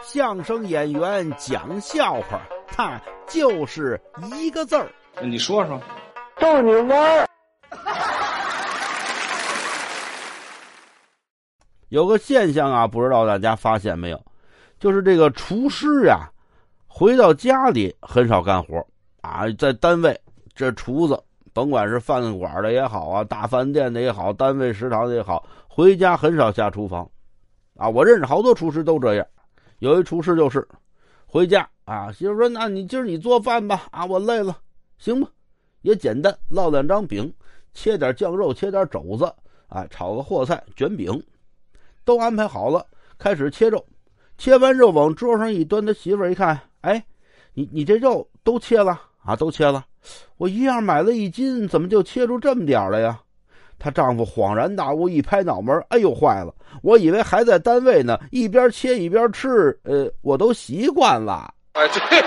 相声演员讲笑话，他就是一个字儿。你说说，逗你玩儿。有个现象啊，不知道大家发现没有，就是这个厨师呀，回到家里很少干活啊，在单位这厨子，甭管是饭馆的也好啊，大饭店的也好，单位食堂的也好，回家很少下厨房，啊，我认识好多厨师都这样。有一厨师就是，回家啊，媳妇说：“那你今儿你做饭吧，啊，我累了，行吧，也简单，烙两张饼，切点酱肉，切点肘子，啊，炒个货菜，卷饼。”都安排好了，开始切肉。切完肉往桌上一端，他媳妇一看，哎，你你这肉都切了啊？都切了。我一样买了一斤，怎么就切出这么点了呀？她丈夫恍然大悟，一拍脑门，哎呦，坏了！我以为还在单位呢，一边切一边吃，呃，我都习惯了。哎，对。